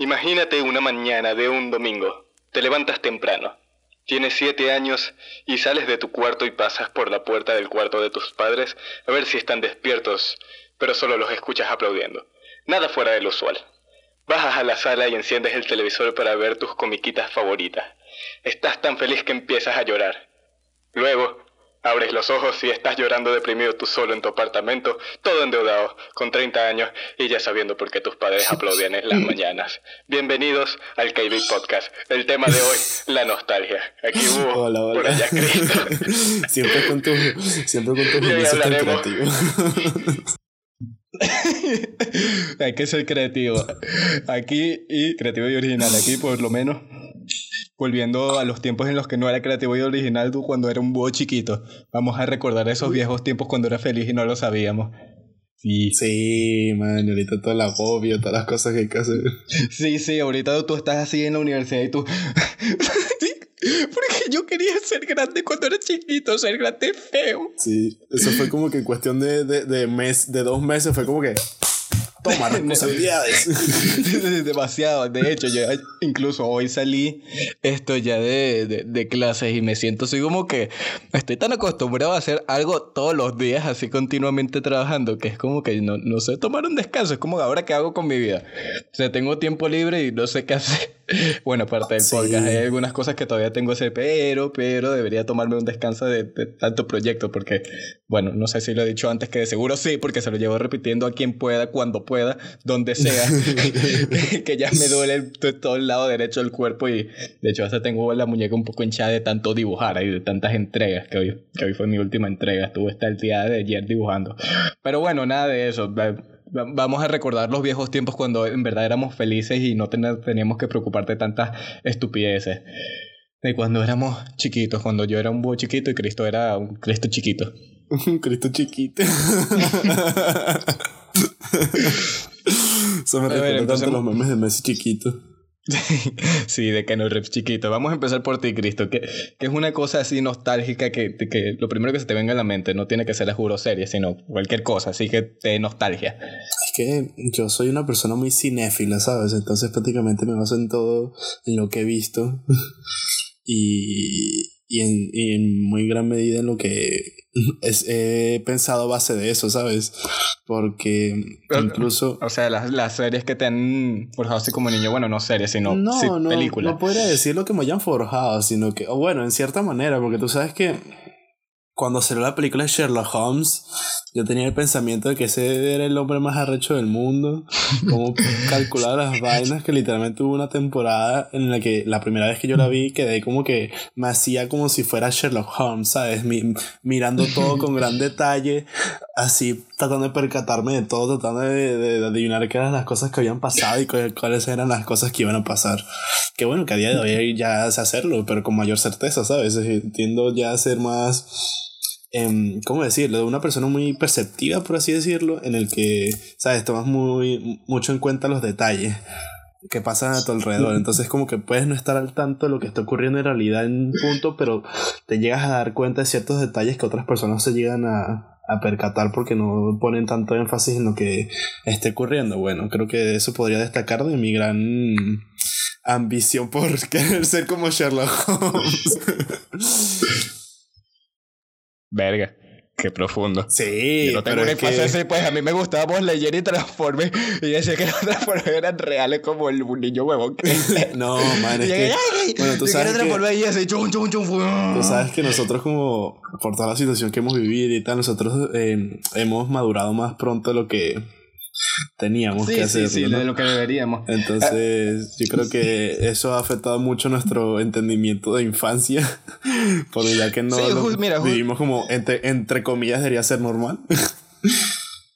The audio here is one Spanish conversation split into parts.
Imagínate una mañana de un domingo. Te levantas temprano. Tienes siete años y sales de tu cuarto y pasas por la puerta del cuarto de tus padres a ver si están despiertos, pero solo los escuchas aplaudiendo. Nada fuera del usual. Bajas a la sala y enciendes el televisor para ver tus comiquitas favoritas. Estás tan feliz que empiezas a llorar. Luego, Abres los ojos y estás llorando deprimido tú solo en tu apartamento, todo endeudado, con 30 años y ya sabiendo por qué tus padres aplaudían en las mañanas. Bienvenidos al KB Podcast. El tema de hoy, la nostalgia. Aquí hubo hola, hola. por allá Cristo. siempre con tu, siempre con tu Y hoy inicios tan hablaremos- creativo. Hay que ser creativo. Aquí y creativo y original. Aquí por lo menos. Volviendo a los tiempos en los que no era creativo y original, tú cuando era un búho chiquito. Vamos a recordar esos viejos tiempos cuando era feliz y no lo sabíamos. Sí, Sí, man, ahorita todo el agobio, todas las cosas que hay que hacer. sí, sí, ahorita tú estás así en la universidad y tú... Sí, Porque yo quería ser grande cuando era chiquito, ser grande feo. Sí, eso fue como que en cuestión de, de, de mes, de dos meses, fue como que. Toma responsabilidades. Demasiado. De hecho, yo incluso hoy salí esto ya de, de, de clases y me siento así como que estoy tan acostumbrado a hacer algo todos los días, así continuamente trabajando, que es como que no, no sé tomar un descanso. Es como ahora qué hago con mi vida. O sea, tengo tiempo libre y no sé qué hacer. Bueno, aparte del Sí. podcast, hay algunas cosas que todavía tengo que hacer, pero, pero debería tomarme un descanso de, de tanto proyecto, porque, bueno, no sé si lo he dicho antes, que de seguro sí, porque se lo llevo repitiendo a quien pueda, cuando pueda, donde sea, que ya me duele todo el lado derecho del cuerpo y, de hecho, hasta tengo la muñeca un poco hinchada de tanto dibujar y de tantas entregas, que hoy, que hoy fue mi última entrega, estuve hasta el día de ayer dibujando. Pero bueno, nada de eso. Va- va- Vamos a recordar los viejos tiempos cuando en verdad éramos felices y no ten- teníamos que preocuparte de tantas estupideces. De cuando éramos chiquitos, cuando yo era un búho chiquito y Cristo era un Cristo chiquito. Un Cristo chiquito. Eso me recuerda tanto los memes de Messi chiquito. sí, de Keanu Reeves chiquito. Vamos a empezar por ti, Cristo, que, que es una cosa así nostálgica que, que lo primero que se te venga a la mente no tiene que ser la serie, sino cualquier cosa, así que te nostalgia. Es que yo soy una persona muy cinéfila, ¿sabes? Entonces prácticamente me baso en todo, en lo que he visto. y, y, en, y en muy gran medida en lo que es- he pensado a base de eso, ¿sabes? Porque incluso... O sea, las, las series que te han forjado así como niño, bueno, no series, sino No, sí, no, películas. no podría decir lo que me hayan forjado, sino que, o bueno, en cierta manera, porque tú sabes que cuando salió la película de Sherlock Holmes, yo tenía el pensamiento de que ese era el hombre más arrecho del mundo, como calculaba las vainas, que literalmente hubo una temporada en la que la primera vez que yo la vi quedé como que me hacía como si fuera Sherlock Holmes, ¿sabes? Mi- mirando todo con gran detalle, así tratando de percatarme de todo, tratando de, de- de adivinar qué eran las cosas que habían pasado y cu- cuáles eran las cosas que iban a pasar. Que bueno, que a día de hoy ya sé hacerlo, pero con mayor certeza, ¿sabes? Tiendo ya a ser más em, ¿cómo decirlo? De una persona muy perceptiva, por así decirlo, en el que, ¿sabes? Tomas muy, mucho en cuenta los detalles que pasan a tu alrededor. Entonces, como que puedes no estar al tanto de lo que está ocurriendo en realidad en un punto, pero te llegas a dar cuenta de ciertos detalles que otras personas se llegan a, a percatar porque no ponen tanto énfasis en lo que esté ocurriendo. Bueno, creo que eso podría destacar de mi gran ambición por querer ser como Sherlock Holmes. Verga, qué profundo. Sí, Yo no tengo una es que- infancia así, pues a mí me gustaba Buzz Lightyear y Transformers y decía que los Transformers eran reales como el un niño huevón. No, man, y es llegué, que... ¡ay! bueno, tú yo sabes que- y así, chum, chum, chum. Tú sabes que nosotros como, por toda la situación que hemos vivido y tal, nosotros eh, hemos madurado más pronto de lo que teníamos Sí, que sí, hacer. sí, ¿no? de lo que deberíamos. Entonces, yo creo que eso ha afectado mucho nuestro entendimiento de infancia, porque ya que no Sí, mira, vivimos como entre, entre comillas debería ser normal.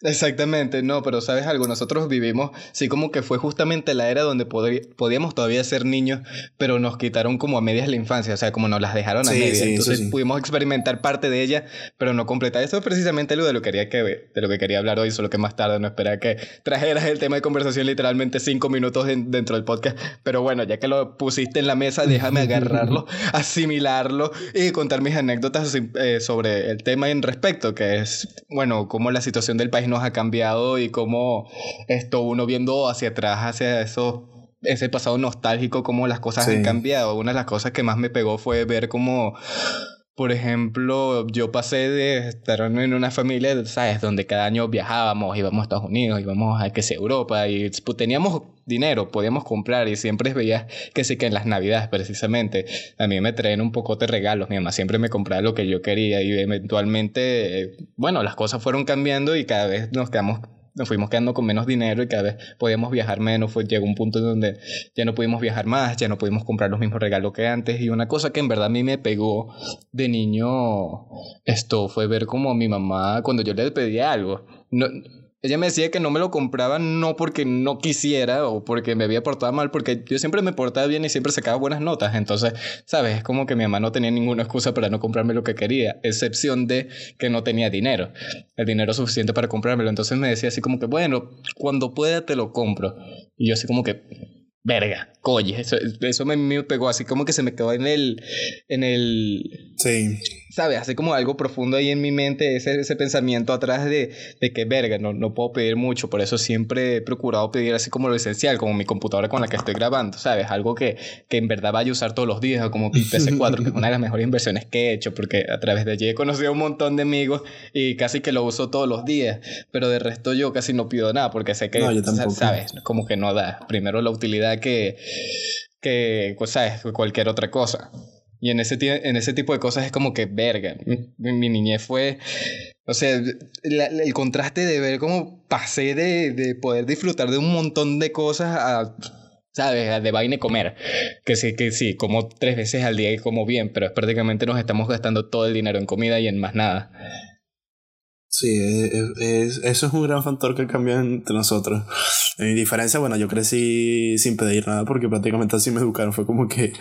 Exactamente, no, pero sabes algo, nosotros vivimos, sí, como que fue justamente la era donde podíamos todavía ser niños, pero nos quitaron como a medias la infancia, o sea, como nos las dejaron a Sí, medias, sí, entonces sí. pudimos experimentar parte de ella, pero no completar. Eso es precisamente lo de lo que quería que de lo que quería hablar hoy, solo que más tarde no esperaba que trajeras el tema de conversación literalmente cinco minutos en- dentro del podcast, pero bueno, ya que lo pusiste en la mesa, déjame agarrarlo, asimilarlo y contar mis anécdotas eh, sobre el tema en respecto, que es, bueno, cómo la situación del país nos ha cambiado y cómo esto uno viendo hacia atrás, hacia esos ese pasado nostálgico, cómo las cosas han cambiado. Una de las cosas que más me pegó fue ver cómo por ejemplo, yo pasé de estar en una familia, ¿sabes? Donde cada año viajábamos, íbamos a Estados Unidos, íbamos a que sea Europa y pues, teníamos dinero, podíamos comprar y siempre veías que sí que en las navidades precisamente a mí me traen un poco de regalos, mi mamá siempre me compraba lo que yo quería y eventualmente, eh, bueno, las cosas fueron cambiando y cada vez nos quedamos nos fuimos quedando con menos dinero y cada vez podíamos viajar menos. Fue, llegó un punto en donde ya no pudimos viajar más, ya no pudimos comprar los mismos regalos que antes. Y una cosa que en verdad a mí me pegó de niño, esto fue ver como mi mamá, cuando yo le pedía algo, no, ella me decía que no me lo compraba no porque no quisiera o porque me había portado mal, porque yo siempre me portaba bien y siempre sacaba buenas notas. Entonces, ¿sabes? Es como que mi mamá no tenía ninguna excusa para no comprarme lo que quería, excepción de que no tenía dinero, el dinero suficiente para comprármelo. Entonces me decía así como que, bueno, cuando pueda te lo compro. Y yo así como que, verga, coye, eso, eso me, me, pegó así como que se me quedó en el, en el... Sí. ¿sabes? Hace como algo profundo ahí en mi mente, ese, ese pensamiento atrás de, de que, verga, no, no puedo pedir mucho, por eso siempre he procurado pedir así como lo esencial, como mi computadora con la que estoy grabando, ¿sabes? Algo que, que en verdad vaya a usar todos los días, como mi PC4, que es una de las mejores inversiones que he hecho, porque a través de allí he conocido a un montón de amigos y casi que lo uso todos los días, pero de resto yo casi no pido nada, porque sé que, ¿sabes? Como que no da. Primero la utilidad que, que, pues, ¿sabes? Cualquier otra cosa. Y en ese, en ese tipo de cosas es como que, verga, mi, niñez fue, o sea, el contraste de ver cómo pasé de, de, poder disfrutar de un montón de cosas a, ¿sabes? De vaina y comer. Que sí, que sí, como tres veces al día y como bien, pero es prácticamente nos estamos gastando todo el dinero en comida y en más nada. Sí, es, eso es un gran factor que cambia entre nosotros. En mi diferencia, bueno, yo crecí sin pedir nada porque prácticamente así me educaron. Fue como que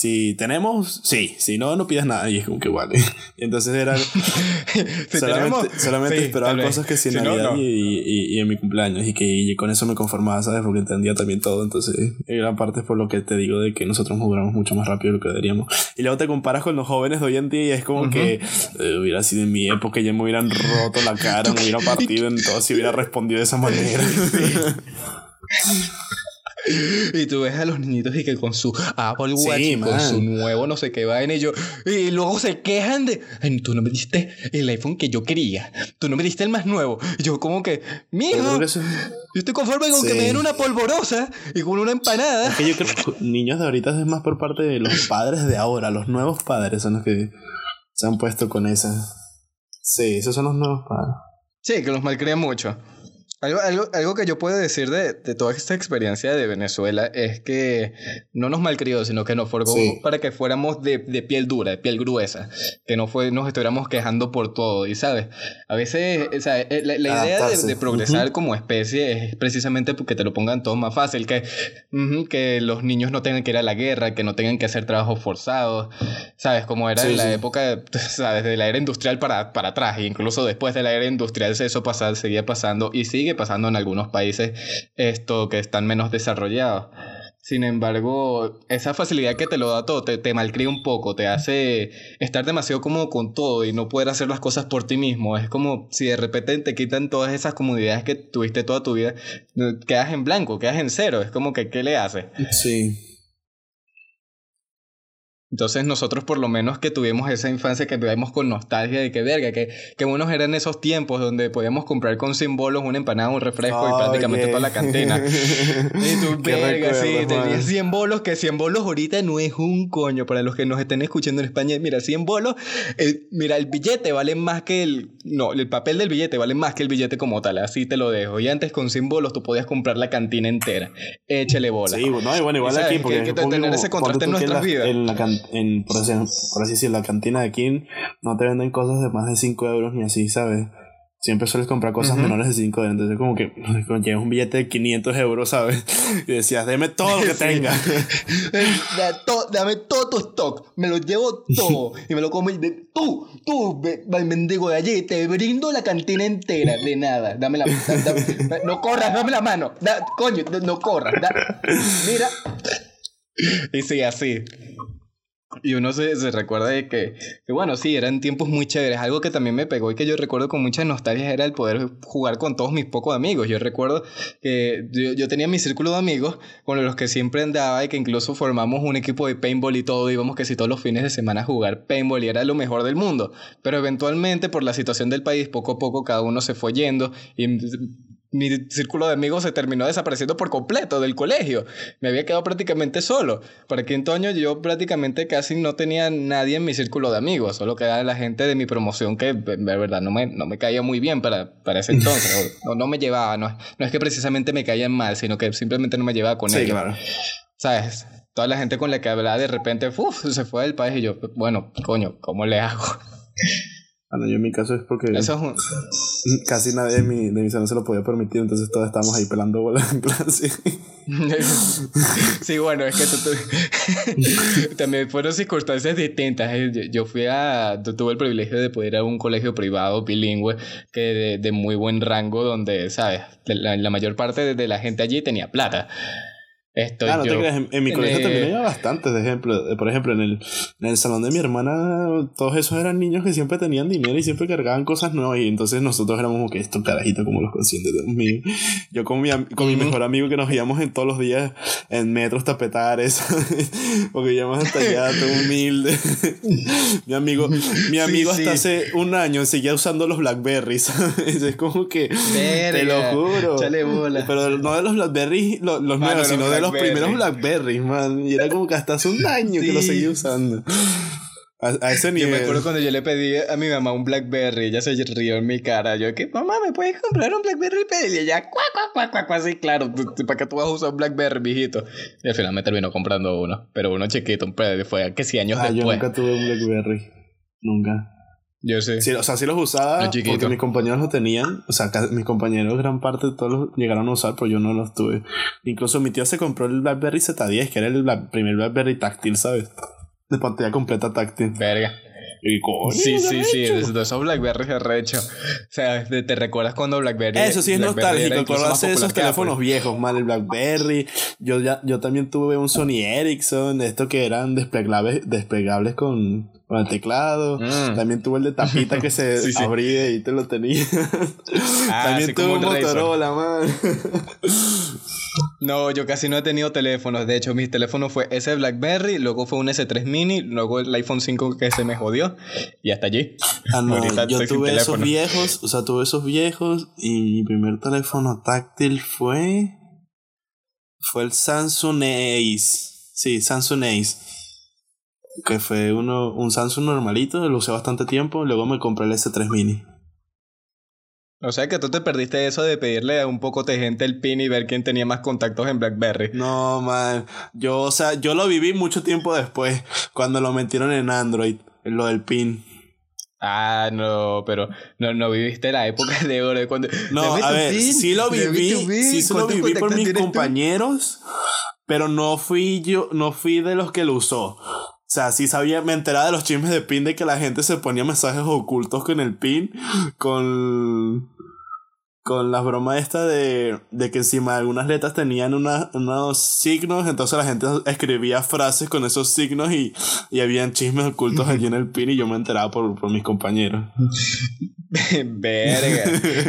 si tenemos, sí. Si no, no pidas nada. Y es como que vale. Entonces era. solamente solamente esperaba cosas que sí en Navidad Y, y, en mi cumpleaños. Y que con eso me conformaba, ¿sabes? Porque entendía también todo. Entonces, en gran parte es por lo que te digo de que nosotros jugamos mucho más rápido de lo que deberíamos. Y luego te comparas con los jóvenes de hoy en día y es como que eh, hubiera sido en mi época, ya me hubieran roto la cara, me hubiera partido en todo si hubiera respondido de esa manera. Y tú ves a los niñitos y que con su Apple Watch, con su nuevo no sé qué vaina, y yo, y luego se quejan de, Ay, tú no me diste el iPhone que yo quería, tú no me diste el más nuevo. Y yo, como que, mijo, yo estoy conforme con que me den una polvorosa y con una empanada. Es que yo creo que niños de ahorita es más por parte de los padres de ahora, los nuevos padres son los que se han puesto con esa. Sí, esos son los nuevos padres. Sí, que los malcrían mucho. Algo, algo, algo, que yo puedo decir de, de, toda esta experiencia de Venezuela es que no nos malcrió, sino que nos formó para que fuéramos de, de, piel dura, de piel gruesa, que no fue, nos estuviéramos quejando por todo. Y sabes, a veces o sea, eh, la, la idea de, progresar como especie es precisamente porque te lo pongan todo más fácil, que, que los niños no tengan que ir a la guerra, que no tengan que hacer trabajos forzados, sabes, como era en la época, sabes, de la era industrial para, para atrás, e incluso después de la era industrial eso pasaba, seguía pasando y sigue pasando en algunos países esto que están menos desarrollados. Sin embargo, esa facilidad que te lo da todo te, te malcría un poco, te hace estar demasiado cómodo con todo y no poder hacer las cosas por ti mismo. Es como si de repente te quitan todas esas comodidades que tuviste toda tu vida, quedas en blanco, quedas en cero. Es como que, ¿qué le haces? Sí. Entonces nosotros por lo menos que tuvimos esa infancia que vivimos con nostalgia de que verga, que, que buenos eran esos tiempos donde podíamos comprar con símbolos una empanada, un refresco y prácticamente toda la cantina. y tú, verga, sí, tenías 100 bolos, que 100 bolos ahorita no es un coño para los que nos estén escuchando en España. Mira, 100 bolos, mira, el billete vale más que el... No, el papel del billete vale más que el billete como tal, así te lo dejo. Y antes con 100 bolos tú podías comprar la cantina entera. Échale bola. Sí, bueno, igual aquí porque... hay que tener ese contraste en nuestras vidas en, por, así, por así decirlo, la cantina de aquí no te venden cosas de más de 5 euros ni así, ¿sabes? Siempre sueles comprar cosas menores de 5 euros. Entonces, como que llevas un billete de 500 euros, ¿sabes? Y decías, deme todo lo que tenga. dame todo tu stock. Me lo llevo todo. y me lo como. Tú, tú, mendigo de allí, te brindo la cantina entera. De nada. Dame la. no corras, dame la mano. coño, no corras. mira. Y sí, así. Y uno se, se recuerda de que, que, bueno, sí, eran tiempos muy chéveres. Algo que también me pegó y que yo recuerdo con mucha nostalgia era el poder jugar con todos mis pocos amigos. Yo recuerdo que yo, yo tenía mi círculo de amigos con los que siempre andaba y que incluso formamos un equipo de paintball y todo. Íbamos que si todos los fines de semana a jugar paintball y era lo mejor del mundo. Pero eventualmente, por la situación del país, poco a poco cada uno se fue yendo y mi círculo de amigos se terminó desapareciendo por completo del colegio. Me había quedado prácticamente solo. Para quinto año yo prácticamente casi no tenía nadie en mi círculo de amigos, solo quedaba la gente de mi promoción que de verdad no me, no me caía muy bien para, para ese entonces. no, no me llevaba, no, no es que precisamente me caían mal, sino que simplemente no me llevaba con ellos. Claro. ¿Sabes? Toda la gente con la que hablaba de repente uf, se fue del país y yo, bueno, coño, ¿cómo le hago? Bueno, yo en mi caso es porque casi nadie de mi, de mi salón se lo podía permitir, entonces todos estábamos ahí pelando bolas en clase. sí, bueno, es que tú, también fueron circunstancias distintas. ¿eh? Yo fui a, tuve el privilegio de poder ir a un colegio privado bilingüe que de, de muy buen rango, donde, ¿sabes? La, la mayor parte de la gente allí tenía plata. Estoy ah, no te creas, en, mi colegio también había bastantes de ejemplo. Por ejemplo, en el, en el salón de mi hermana, todos esos eran niños que siempre tenían dinero y siempre cargaban cosas nuevas. Y entonces nosotros éramos como que estos carajitos, como los conscientes de mío. Yo con mi, con mi mejor amigo que nos íbamos en todos los días en metros tapetares, porque íbamos hasta allá, todo humilde. mi amigo, mi amigo hasta hace un año seguía usando los Blackberries. es como que, te lo juro. Pero no de los Blackberries, los, los nuevos, sino de los primeros Blackberry, man. Y era como que hasta hace un año que lo seguía usando. A, ese nivel. Yo me acuerdo cuando yo le pedí a mi mamá un Blackberry, ella se rió en mi cara. Yo, ¿qué? Mamá, ¿me puedes comprar un Blackberry? Y ella, cuac, cuac, cuac, cuac, así, claro, ¿para qué tú vas a usar un Blackberry, mijito? Y al final me terminó comprando uno, pero uno chiquito, un fue que sí años ah, después. Yo nunca tuve un Blackberry. Nunca. Yo sé. Sí, o sea, sí los usaba porque mis compañeros lo tenían. O sea, mis compañeros, gran parte de todos los llegaron a usar, pero yo no los tuve. Incluso mi tío se compró el BlackBerry Z10, que era el primer BlackBerry táctil, ¿sabes? De pantalla completa táctil. Verga. Y coño, sí, sí, sí, esos Blackberry recho. O sea, te, recuerdas cuando Blackberry. Eso sí es nostálgico, acordarse de esos teléfonos viejos, man, el Blackberry. Yo ya, yo también tuve un Sony Ericsson, de estos que eran desplegables, desplegables con, con el teclado. Mm. También tuve el de tapita que se abría y te lo tenía. Ah, También tuve un Motorola, man. No, yo casi no he tenido teléfonos. De hecho, mi teléfono fue ese BlackBerry, luego fue un S3 Mini, luego el iPhone 5 que se me jodió y hasta allí. Ah, no, yo tuve esos viejos, o sea, tuve esos viejos y mi primer teléfono táctil fue fue el Samsung Ace. Sí, Samsung Ace que fue uno, un Samsung normalito, lo usé bastante tiempo, luego me compré el S3 Mini. O sea que tú te perdiste eso de pedirle a un poco de gente el pin y ver quién tenía más contactos en BlackBerry. No, man. Yo, o sea, yo lo viví mucho tiempo después, cuando lo metieron en Android, lo del pin. Ah, no, pero no, no viviste la época de oro. Cuando, no, a ver, sí lo viví, sí lo viví por mis compañeros, pero no fui yo, no fui de los que lo usó. O sea, sí sabía, me enteraba de los chismes de pin de que la gente se ponía mensajes ocultos con el pin, con con las bromas esta de, de que encima de algunas letras tenían unos signos, entonces la gente escribía frases con esos signos y, y habían chismes ocultos allí en el pin y yo me enteraba por, por mis compañeros. Verga.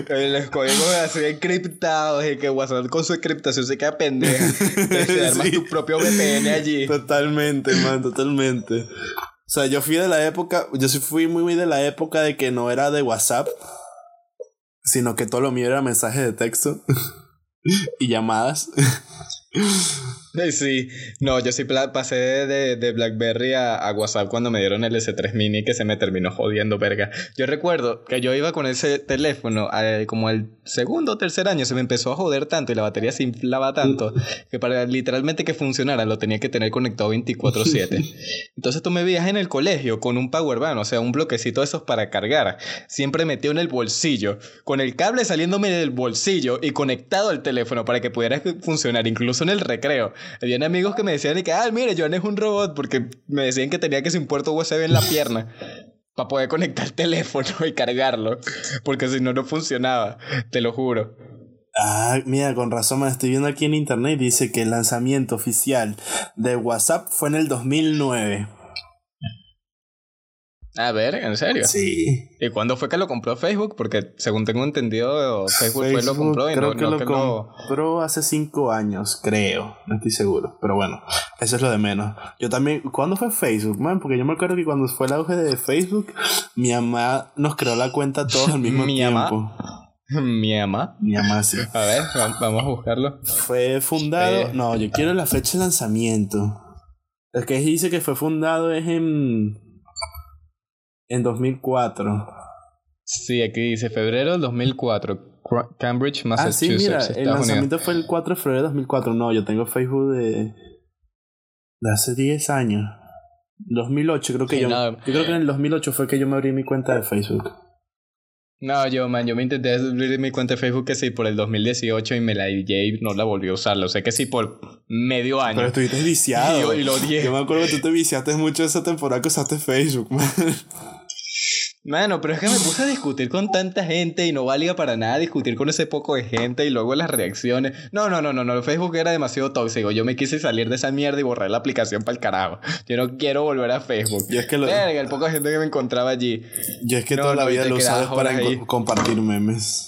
los códigos así encriptados y que WhatsApp con su encriptación se queda pendeja. Te armas tu propio VPN allí. Totalmente, man, totalmente. O sea, yo fui de la época, yo sí fui muy, muy de la época de que no era de WhatsApp, sino que todo lo mío era mensajes de texto y llamadas. Sí, no, yo sí pasé de, de Blackberry a, a, WhatsApp cuando me dieron el S3 mini que se me terminó jodiendo, verga. Yo recuerdo que yo iba con ese teléfono eh, como el segundo o tercer año, se me empezó a joder tanto y la batería se inflaba tanto que para literalmente que funcionara lo tenía que tener conectado 24/7. Entonces tú me veías en el colegio con un power bank, o sea, un bloquecito de esos para cargar, siempre metido en el bolsillo, con el cable saliéndome del bolsillo y conectado al teléfono para que pudiera funcionar, incluso en el recreo. Habían amigos que me decían que, ah, mire, Joan es un robot, porque me decían que tenía que ser un puerto USB en la pierna para poder conectar el teléfono y cargarlo, porque si no, no funcionaba, te lo juro. Ah, mira, con razón me estoy viendo aquí en internet dice que el lanzamiento oficial de WhatsApp fue en el 2009. A ver, ¿en serio? Sí. ¿Y cuándo fue que lo compró Facebook? Porque según tengo entendido, Facebook, fue lo compró y creo no, que no lo que lo- compró hace cinco años, creo. No estoy seguro. Pero bueno, eso es lo de menos. Yo también. ¿Cuándo fue Facebook, man? Porque yo me acuerdo que cuando fue el auge de Facebook, mi mamá nos creó la cuenta todos al mismo ¿Mi tiempo. Mi mamá. Mi mamá sí. A ver, va- vamos a buscarlo. Fue fundado. Eh. No, yo quiero la fecha de lanzamiento. El que dice que fue fundado es en. En 2004. Sí, aquí dice febrero del 2004. Cra- Cambridge, Ah, sí, Massachusetts, mira, el Unidos. lanzamiento fue el 4 de febrero de 2004. No, yo tengo Facebook de. de hace 10 años. 2008, creo que Sí, yo. no. Yo creo que en el 2008 fue que yo me abrí mi cuenta de Facebook. No, yo, man, yo me intenté abrir mi cuenta de Facebook que sí por el 2018 y me la y no la volví a usar. Lo sé que sí por medio año. Pero estuviste viciado. Y yo- y lo odié. Yo me acuerdo que tú te viciaste mucho esa temporada que usaste Facebook, man. Mano, pero es que me puse a discutir con tanta gente y no valía para nada discutir con ese poco de gente y luego las reacciones. No, no, no, no, no. Facebook era demasiado tóxico. Yo me quise salir de esa mierda y borrar la aplicación para el carajo. Yo no quiero volver a Facebook. Yo es que lo- Verga, el poco de gente que me encontraba allí. Yo es que No, toda la no, vida lo usaba para compartir memes.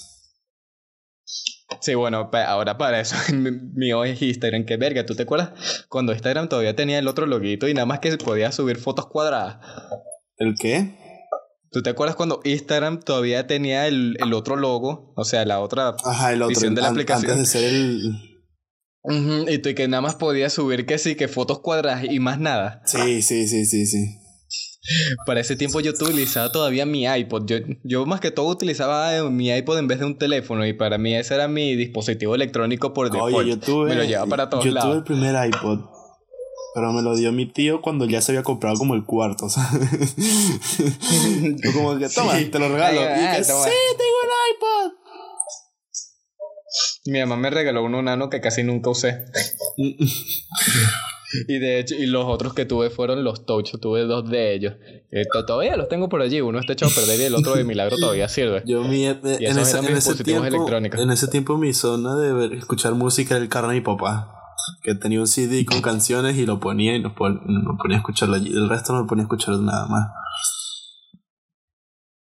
Sí, bueno, ahora para eso mi- mío es Instagram. Que verga, ¿tú te acuerdas? Cuando Instagram todavía tenía el otro loguito y nada más que podía subir fotos cuadradas. ¿El qué? ¿Tú te acuerdas cuando Instagram todavía tenía el, el otro logo? O sea, la otra Ajá, el otro. Visión de la an- aplicación. Antes de ser el. Ujú, Y tú y que nada más podías subir que sí, que fotos cuadradas y más nada. Sí, sí, sí, sí, sí. Para ese tiempo yo utilizaba todavía mi iPod. Yo, yo más que todo utilizaba eh, mi iPod en vez de un teléfono y para mí ese era mi dispositivo electrónico por default. Oye, yo tuve. Me lo llevaba para todos yo tuve lados. el primer iPod. Pero me lo dio mi tío cuando ya se había comprado como el cuarto, ¿sabes? Yo como que, toma, Sí. te lo regalo. Ay, y ay, que, toma. sí, tengo un iPod. Mi mamá me regaló uno nano que casi nunca usé. Y de hecho, y los otros que tuve fueron los Touch. Tuve dos de ellos. Eh, to- todavía los tengo por allí. Uno está echado a perder y el otro de milagro todavía sirve. Yo mi, eh, Y en, ese, eran en mis ese dispositivos tiempo, electrónicos. en ese tiempo mi zona de ver- escuchar música era el carro de mi papá. Que tenía un CD con canciones y lo ponía y nos, pon- nos ponía a escucharlo allí. El resto no lo ponía a escuchar nada más.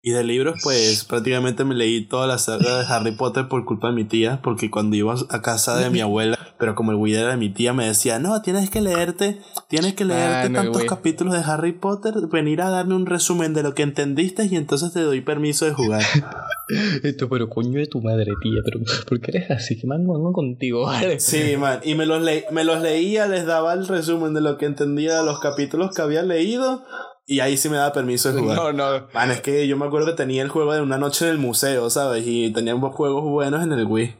Y de libros, pues prácticamente me leí toda la saga de Harry Potter por culpa de mi tía, porque cuando iba a casa de mi abuela, pero como el Wii era de mi tía, me decía, no, tienes que leerte, tienes que leerte Ah, no, tantos capítulos de Harry Potter, venir a darme un resumen de lo que entendiste y entonces te doy permiso de jugar. Esto, pero coño de tu madre, tía. Pero, ¿por qué eres así? ¿Qué mango mango contigo? Vale. Sí, man, y me los, le- me los leía, les daba el resumen de lo que entendía de los capítulos que había leído, y ahí sí me daba permiso de jugar. No, no. Man, es que yo me acuerdo que tenía el juego de una noche en el museo, ¿sabes? Y teníamos juegos buenos en el Wii.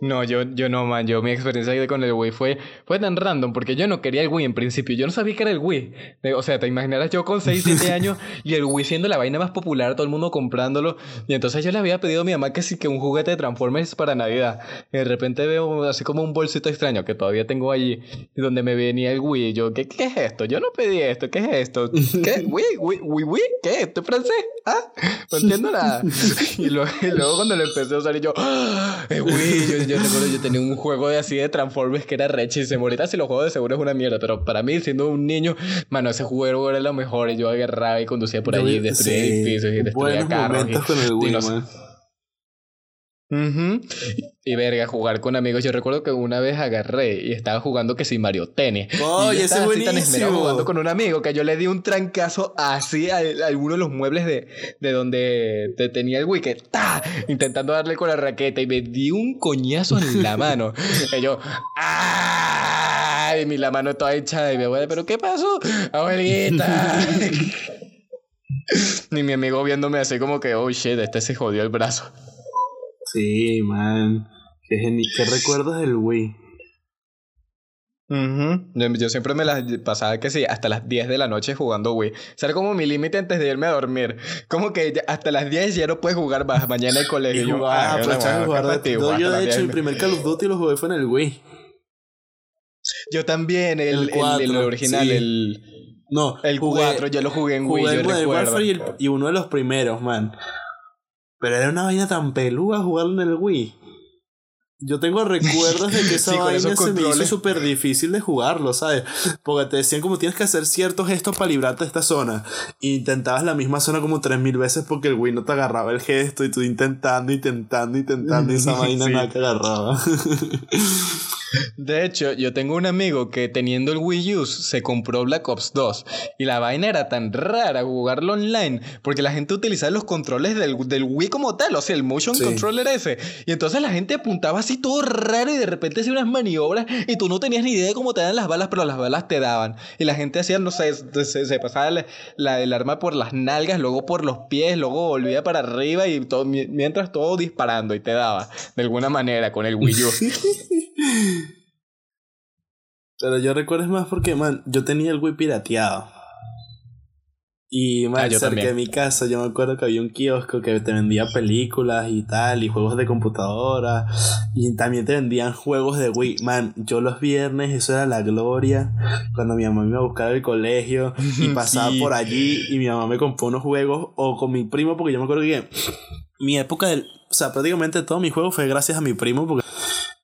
No, yo, yo no, man. Yo, mi experiencia con el Wii fue, fue tan random porque yo no quería el Wii en principio. Yo no sabía que era el Wii. O sea, te imaginarás yo con 6, 7 años y el Wii siendo la vaina más popular, todo el mundo comprándolo. Y entonces yo le había pedido a mi mamá que sí, que un juguete de Transformers para Navidad. Y de repente veo así como un bolsito extraño que todavía tengo allí, donde me venía el Wii. Y yo, ¿qué, ¿qué es esto? Yo no pedí esto. ¿Qué es esto? ¿Qué? ¿Wii? ¿Wii? ¿Wii? ¿Wii? ¿Qué? ¿Esto es francés? ¿Ah? No entiendo nada. Y luego, y luego cuando lo empecé a usar, y yo, ¡Ah! ¡Eh, Wii! Yo, yo recuerdo, yo tenía un juego de así de Transformers que era rechísimo. Ahorita si lo juego de seguro es una mierda, pero para mí, siendo un niño, mano, ese juego era lo mejor. Y yo agarraba y conducía por allí, destruía sí, edificios y destruía buenos carros. y- con el Wii. Ujú. Y verga, jugar con amigos. Yo recuerdo que una vez agarré y estaba jugando que si Mario Tennis. Y yo ese estaba así tan jugando con un amigo que yo le di un trancazo así a, a alguno de los muebles de, de donde te tenía el que ¡ta! intentando darle con la raqueta y me di un coñazo en la mano. y yo, ¡ay! Mi la mano toda hinchada y mi abuela, ¿pero qué pasó? Abuelita. y mi amigo viéndome así como que, oh shit, este se jodió el brazo. Sí, man. Qué, geni- qué recuerdos del Wii. Ujú. yo, yo siempre me las pasaba que sí, hasta las 10 de la noche jugando Wii. O sea, era como mi límite antes de irme a dormir. Como que ya- hasta las 10 ya no puedes jugar más. Mañana hay colegio. Y yo, jugaba, ah, qué jugar Yo, de hecho, 10. el primer Call of Duty lo jugué fue en el Wii. Yo también, el, El el- el cuatro, original, sí. el, No, el jugué- 4, yo lo jugué en Wii, Jugué yo el recuerdo. Warfare y, el- y uno de los primeros, man. Pero era una vaina tan peluda jugarlo en el Wii. Yo tengo recuerdos de que esa Sí, vaina se me hizo súper difícil de jugarlo, ¿sabes? Porque te decían como tienes que hacer ciertos gestos para librarte de esta zona. E intentabas la misma zona como tres mil veces porque el Wii no te agarraba el gesto y tú intentando, intentando, intentando y esa vaina Sí. nada te agarraba. De hecho, yo tengo un amigo que teniendo el Wii U se compró Black Ops 2 y la vaina era tan rara jugarlo online porque la gente utilizaba los controles del, del Wii como tal, o sea, el motion Sí. controller ese. Y entonces la gente apuntaba así todo raro y de repente hacía unas maniobras y tú no tenías ni idea de cómo te dan las balas, pero las balas te daban. Y la gente hacía, no sé, se, se pasaba la- la- el arma por las nalgas, luego por los pies, luego volvía para arriba y todo, mi- mientras todo disparando y te daba de alguna manera con el Wii U. Pero yo recuerdo es más porque, man, yo tenía el Wii pirateado. Y, man, Ah, cerca también. de mi casa yo me acuerdo que había un kiosco que te vendía películas y tal, y juegos de computadora. Y también te vendían juegos de Wii. Man, yo los viernes, eso era la gloria. Cuando mi mamá me iba a buscar al colegio y pasaba Sí. por allí y mi mamá me compró unos juegos, o con mi primo, porque yo me acuerdo que mi época del... O sea, prácticamente todo mi juego fue gracias a mi primo, porque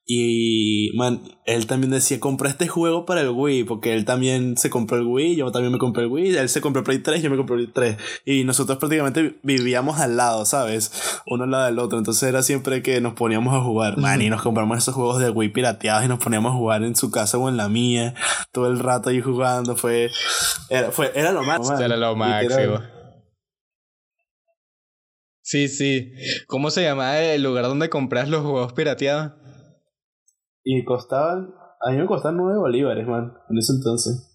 y, man, él también decía, compré este juego para el Wii, porque él también se compró el Wii, yo también me compré el Wii, él se compró el Play 3, yo me compré el Play 3. Y nosotros prácticamente vivíamos al lado, ¿sabes? Uno al lado del otro, entonces era siempre que nos poníamos a jugar, man, y nos compramos esos juegos de Wii pirateados y nos poníamos a jugar en su casa o en la mía, todo el rato ahí jugando, fue... Era, fue, era lo máximo. Era lo máximo. Sí, sí. ¿Cómo se llamaba el lugar donde compras los juegos pirateados? Y costaban, a mí me costaban 9 bolívares, man, en ese entonces.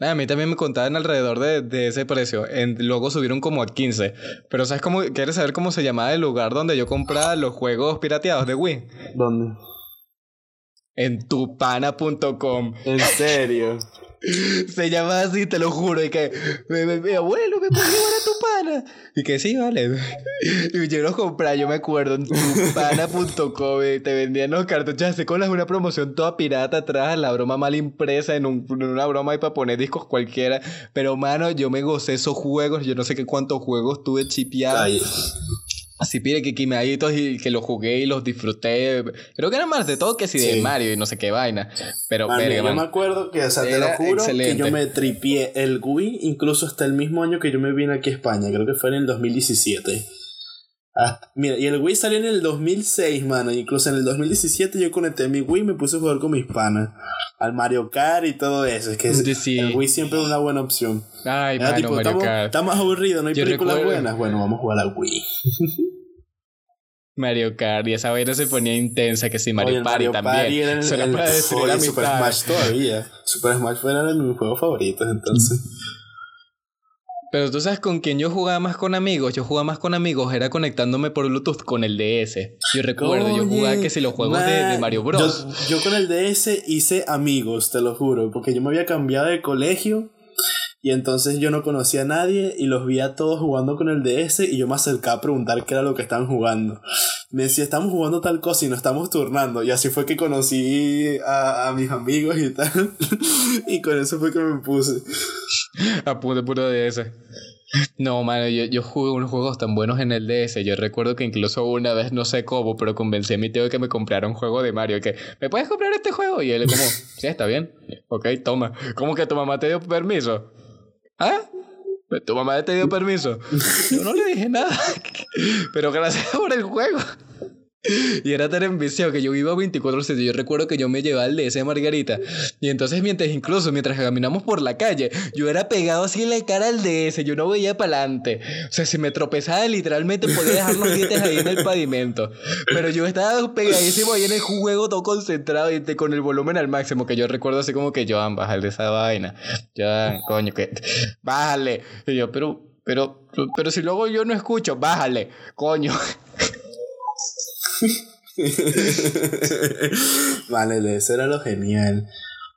Ah, a mí también me contaban alrededor de, de ese precio. En- luego subieron como a 15. Pero ¿sabes cómo? ¿Quieres saber cómo se llamaba el lugar donde yo compraba los juegos pirateados de Wii? ¿Dónde? En tupana.com. En serio. Se llama así, te lo juro. Y que mi, abuelo me puede llevar a Tupana. Y que sí, vale. Y yo los compré, yo me acuerdo, en tupana.com. y Te vendían los cartuchos así con las- una promoción toda pirata atrás, la broma mal impresa en, un- en una broma ahí para poner discos cualquiera. Pero, mano, yo me gocé esos juegos. Yo no sé qué cuántos juegos tuve chipeados. Así pide que quimaditos y que los jugué y los disfruté. Creo que era más de todo que si de. Mario y no sé qué vaina. Pero, Man, verga, yo man. me acuerdo que, o sea, te lo juro excelente. que yo me tripié el Wii incluso hasta el mismo año que yo me vine aquí a España, creo que fue en el 2017. Hasta- mira, y el Wii salió en el 2006, mano. Incluso en el 2017 yo conecté mi Wii y me puse a jugar con mis panas. Al Mario Kart y todo eso. Es que Sí, el Wii siempre es una buena opción. Ay, Era mano, tipo, Mario estamos, Kart. estamos aburridos, no hay Yo películas recuerdo- buenas. Bueno, vamos a jugar al Wii. Mario Kart y esa vaina se ponía intensa que sí, Mario Oye, Party también. Party era el, para destruir Super. Smash todavía. Super Smash fue uno de mis juegos favoritos entonces. Pero tú sabes con quién yo jugaba más con amigos. Yo jugaba más con amigos, era conectándome por Bluetooth con el DS. Yo recuerdo, yo jugaba que si los juegos de, de Mario Bros. Yo, yo con el DS hice amigos, te lo juro, porque yo me había cambiado de colegio y entonces yo no conocía a nadie y los vi a todos jugando con el DS y yo me acercaba a preguntar qué era lo que estaban jugando. Me decía, estamos jugando tal cosa y nos estamos turnando. Y así fue que conocí a, a mis amigos y tal. y con eso fue que me puse. A puro, puro DS. No, mano, yo, yo jugué unos juegos tan buenos en el DS. Yo recuerdo que incluso una vez, no sé cómo, pero convencí a mi tío de que me comprara un juego de Mario. Que, ¿me puedes comprar este juego? Y él como, sí, está bien. Ok, toma. ¿Cómo que tu mamá te dio permiso? ¿Ah? ¿Tu mamá te dio permiso? Yo no le dije nada. Pero gracias por el juego. Y era tan enviciado que yo iba 24-7. Yo recuerdo que yo me llevaba el DS de Margarita. Y entonces, mientras incluso mientras caminamos por la calle, yo era pegado así en la cara al DS. Yo no veía para adelante. O sea, si me tropezaba, literalmente podía dejar los dientes ahí en el pavimento. Pero yo estaba pegadísimo ahí en el juego, todo concentrado y con el volumen al máximo. Que yo recuerdo así como que, Joan, bájale esa vaina. Joan, coño, que. Bájale. Y yo, pero. Pero, pero si luego yo no escucho, bájale, coño. vale, ese era lo genial.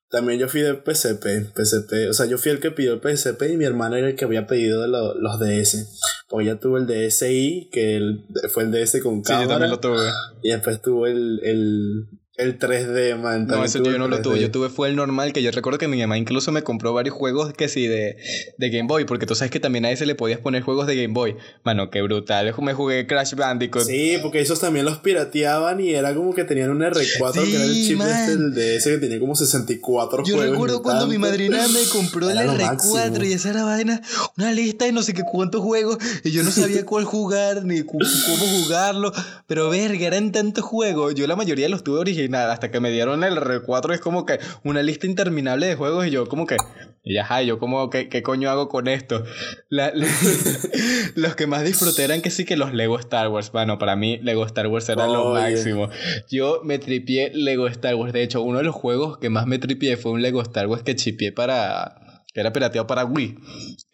También yo fui de PSP, PSP, o sea, yo fui el que pidió el PSP y mi hermano era el que había pedido lo- los DS. Porque ya tuve el DSi, que el- fue el DS con Sí, yo cámara. también lo tuve. Y después tuvo el, el, El 3D, man. No, eso yo no lo tuve. Yo tuve fue el normal, que yo recuerdo que mi mamá incluso me compró varios juegos que sí de, de Game Boy, porque tú sabes que también a ese le podías poner juegos de Game Boy. Mano, qué brutal. Me jugué Crash Bandicoot. Sí, porque esos también los pirateaban y era como que tenían un R4, que era el chip este, de ese que tenía como 64 yo juegos. Yo recuerdo cuando mi madrina me compró el R4 y esa era vaina, una lista de no sé qué cuántos juegos, y yo no sabía cuál jugar ni cómo jugarlo, pero verga, eran tantos juegos. Yo la mayoría los tuve original hasta que me dieron el R4 es como que una lista interminable de juegos y yo como que, y ajá, yo como, ¿qué, qué coño hago con esto? los que más disfruté eran que sí que los Lego Star Wars. Bueno, para mí Lego Star Wars era lo máximo. Yo me tripié Lego Star Wars. De hecho, uno de los juegos que más me tripié fue un Lego Star Wars que chipié para que era pirateado para Wii,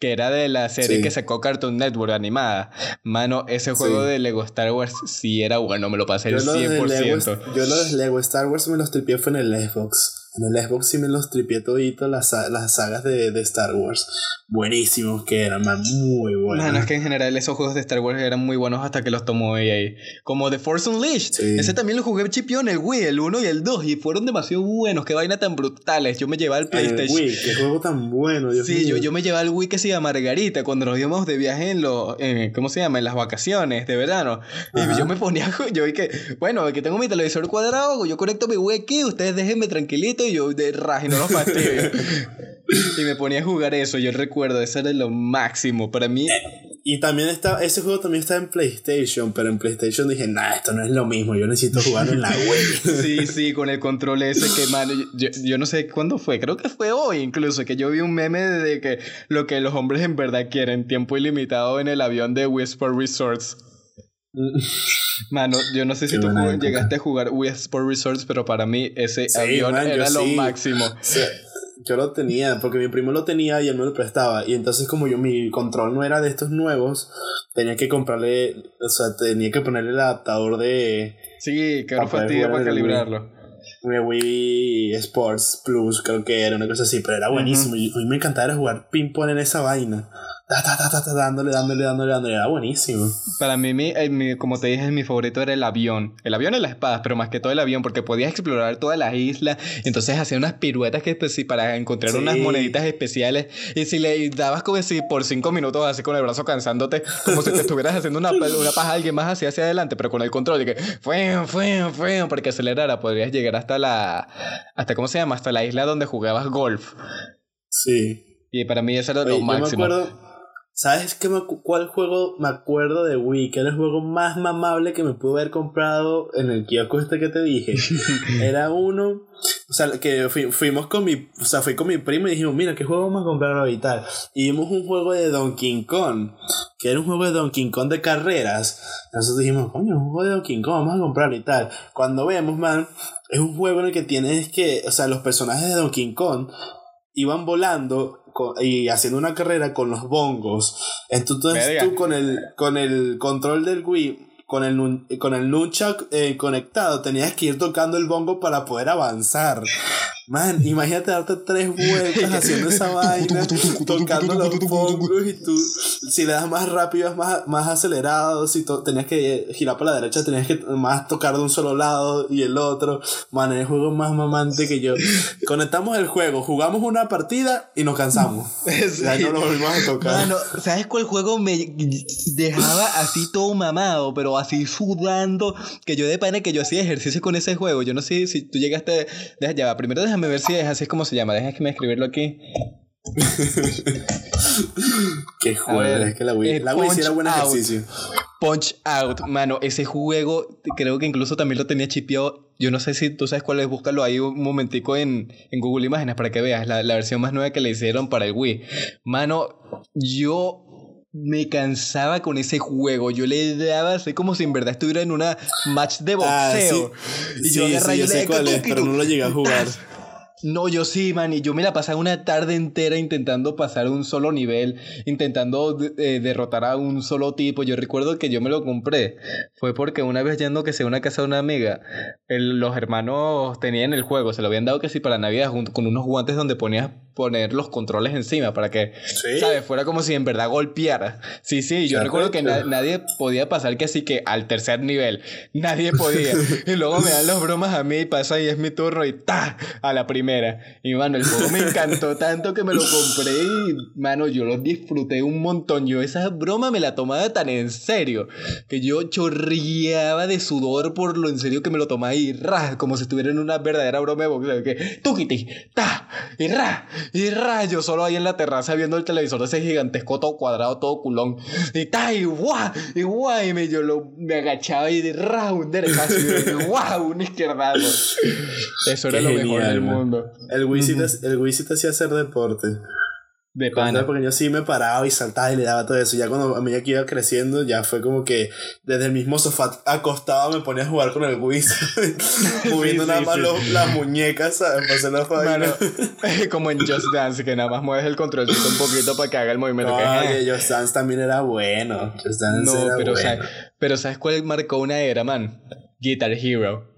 que era de la serie que sacó Cartoon Network animada. Mano, ese juego de Lego Star Wars sí era bueno, me lo pasé el 100%. yo los Lego Star Wars me los tripié fue en el Xbox. En el Xbox sí me los tripié todito las, las sagas de, de, Star Wars. Buenísimos que eran, man, muy buenos. Bueno, es que en general esos juegos de Star Wars eran muy buenos hasta que los tomó EA. Como The Force Unleashed. Ese también lo jugué chipión, el Wii, el 1 y el 2. Y fueron demasiado buenos. Qué vaina tan brutales. Yo me llevaba el PlayStation. El Wii, qué juego tan bueno, Dios Sí, yo, yo me llevaba el Wii que se llama Margarita cuando nos íbamos de viaje en los. ¿Cómo se llama? En las vacaciones de verano. Y yo me ponía. Yo vi que, bueno, aquí tengo mi televisor cuadrado. Yo conecto mi Wii aquí. Ustedes déjenme tranquilito y yo de raj y no los fastidio. y me ponía a jugar eso, yo recuerdo, eso era lo máximo para mí. Y también está, ese juego también está en PlayStation, pero en PlayStation dije, nah, esto no es lo mismo, yo necesito jugarlo en la web. sí, sí, con el control ese que, mano, yo, yo, no sé cuándo fue, creo que fue hoy incluso, que yo vi un meme de que lo que los hombres en verdad quieren, tiempo ilimitado en el avión de Whisper Resorts. Mano, yo no sé si tú llegaste a jugar Wii Sport Resorts, pero para mí ese avión era lo máximo. yo lo tenía, porque mi primo lo tenía y él me lo prestaba. Y entonces, como yo, mi control no era de estos nuevos, tenía que comprarle, o sea, tenía que ponerle el adaptador de. Sí, que era fastidio para calibrarlo. Mi Wii Sports Plus, creo que era una cosa así, pero era buenísimo. Y a mí me encantaba jugar ping-pong en esa vaina dándole, dándole, dándole, dándole. Era buenísimo. Para mí, mi, como te dije, mi favorito era el avión. El avión y las espadas, pero más que todo el avión, porque podías explorar toda la isla. Entonces hacía unas piruetas que para encontrar unas moneditas especiales. Y si le dabas como si por cinco minutos así con el brazo cansándote, como si te estuvieras haciendo una, una paja a alguien más hacia, hacia adelante, pero con el control de que fue, fue, fue, para que acelerara, podrías llegar hasta la. hasta ¿cómo se llama? Hasta la isla donde jugabas golf. Sí. Y para mí eso era lo máximo. me acuerdo ¿Sabes qué cuál juego me acuerdo de Wii? Que era el juego más mamable que me pude haber comprado en el kiosco este que te dije. era uno. O sea, que fuimos con mi. O sea, fui con mi primo y dijimos, mira, ¿qué juego vamos a comprar ahorita? Y vimos un juego de Donkey Kong. Que era un juego de Donkey Kong de carreras. Nosotros dijimos, coño, un juego de Donkey Kong, vamos a comprarlo y tal. Cuando vemos, man, es un juego en el que tienes que. O sea, los personajes de Donkey Kong iban volando y haciendo una carrera con los bongos. Entonces tú con el, con el control del Wii, con el, con el nunchuck eh, conectado, tenías que ir tocando el bongo para poder avanzar. Man, imagínate darte tres vueltas haciendo esa vaina, tocando los bongos y tú, si le das más rápido es más, más acelerado, si tenías que girar para la derecha, tenías que más tocar de un solo lado y el otro. Man, el juego más mamante que yo. Conectamos el juego, jugamos una partida y nos cansamos. Ya no lo volvimos a tocar. Mano, ¿sabes cuál juego me dejaba así todo mamado, pero así sudando? Que yo de pana que yo hacía ejercicio con ese juego. Yo no sé si tú llegaste. Deja, ya va, primero déjame ver si es así como se llama. Déjame escribirlo aquí. Qué juego, es que la Wii, la Wii era buen ejercicio. Punch Out, mano, ese juego creo que incluso también lo tenía chipeado. Yo no sé si tú sabes cuál es, búscalo ahí un momentico en, en Google Imágenes para que veas la, la versión más nueva que le hicieron para el Wii. Mano, yo me cansaba con ese juego. Yo le daba así como si en verdad estuviera en una match de ah, boxeo. y yo agarré yo, sé cuál es, pero no lo llegué a jugar. No, yo sí, man, y yo me la pasaba una tarde entera intentando pasar un solo nivel, intentando eh, derrotar a un solo tipo. Yo recuerdo que yo me lo compré. Fue porque una vez yendo que sea una casa de una amiga, los hermanos tenían el juego, se lo habían dado que sí para Navidad junto con unos guantes donde ponías poner los controles encima para que, ¿sabes? Fuera como si en verdad golpeara. Sí, sí, yo recuerdo que nadie podía pasar que así que al tercer nivel. Nadie podía. y luego me dan las bromas a mí y pasa y es mi turno y ¡ta! A la primera. Y mano, el juego me encantó tanto que me lo compré y, mano, yo lo disfruté un montón. Yo esa broma me la tomaba tan en serio que yo chorreaba de sudor por lo en serio que me lo tomaba y ra, como si estuviera en una verdadera broma de boxeo. Que, tukiti, ta, y ra, y rayo, solo ahí en la terraza viendo el televisor ese gigantesco todo cuadrado, todo culón. Y ta, y guau, y guau, y me, yo lo, me agachaba y de ra, un derechazo, y guau, un izquierdazo. Eso era lo mejor del mundo. El Wii te hacía hacer deporte. De pana. Porque yo sí me paraba y saltaba y le daba todo eso. Ya cuando a medida que iba creciendo, ya fue como que desde el mismo sofá acostado me ponía a jugar con el Wii. Moviendo nada más las muñecas, ¿sabes? Para hacer como en Just Dance, que nada más mueves el controlcito un poquito para que haga el movimiento. No, que, Just Dance también era bueno. Just Dance no, pero, bueno. ¿sabes? pero ¿sabes cuál marcó una era, man? Guitar Hero.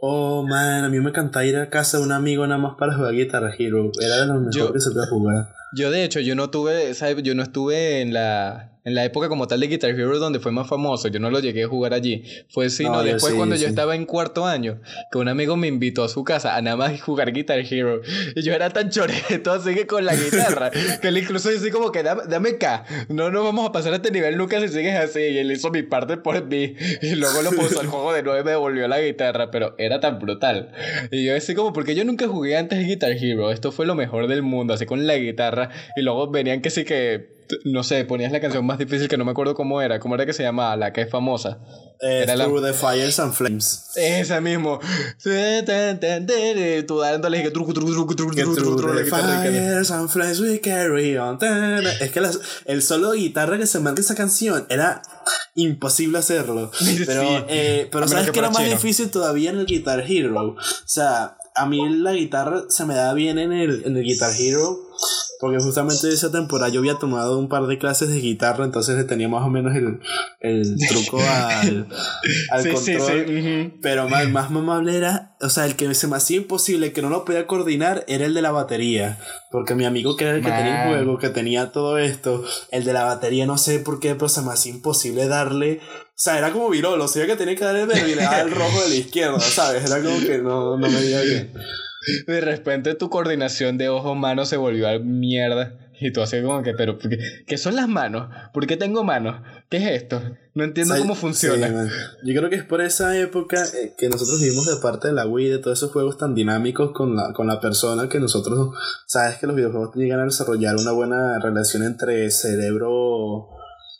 Oh, man, a mí me encantaba ir a casa de un amigo nada más para jugar Guitar Hero. Era de los mejores que se puede jugar. Yo de hecho, yo no tuve, ¿sabes? Yo no estuve en la en la época como tal de Guitar Hero donde fue más famoso, yo no lo llegué a jugar allí. Fue sino después cuando yo estaba en cuarto año, que un amigo me invitó a su casa a nada más jugar Guitar Hero. Y yo era tan choreto así que con la guitarra, que él incluso decía como que dame, dame K, no nos vamos a pasar a este nivel nunca si sigues así. Y él hizo mi parte por mí. Y luego lo puso al juego de nuevo y me devolvió la guitarra, pero era tan brutal. Y yo así como, porque yo nunca jugué antes Guitar Hero, esto fue lo mejor del mundo, así con la guitarra. Y luego venían que sí que no sé, ponías la canción más difícil que no me acuerdo cómo era. ¿Cómo era que se llamaba? La que es famosa. Eh, era Through the Fires and Flames. Esa mismo. Tú dándole que truco, truco, truco, truco, truco, truco, the Fires and Flames we carry on. Es que el solo de guitarra que se marca esa canción era imposible hacerlo. Pero, eh, pero ¿sabes que era más difícil todavía en el Guitar Hero? O sea, a mí la guitarra se me da bien en el, en el Guitar Hero porque justamente esa temporada yo había tomado un par de clases de guitarra, entonces le tenía más o menos el, el truco al, al control. Pero más, más mamable era, o sea, el que se me hacía imposible, que no lo podía coordinar, era el de la batería. Porque mi amigo que era el que tenía el juego, que tenía todo esto, el de la batería no sé por qué, pero se me hacía imposible darle. O sea, era como virolo, o sea que tenía que darle el le el rojo de la izquierda, ¿sabes? Era como que no, no me iba bien. De repente tu coordinación de ojo-mano se volvió a mierda. Y tú así como que, pero, ¿qué son las manos? ¿Por qué tengo manos? ¿Qué es esto? No entiendo cómo funciona. Yo creo que es por esa época eh, que nosotros vivimos de parte de la Wii, de todos esos juegos tan dinámicos con la, con la persona, que nosotros, sabes que los videojuegos llegan a desarrollar una buena relación entre cerebro...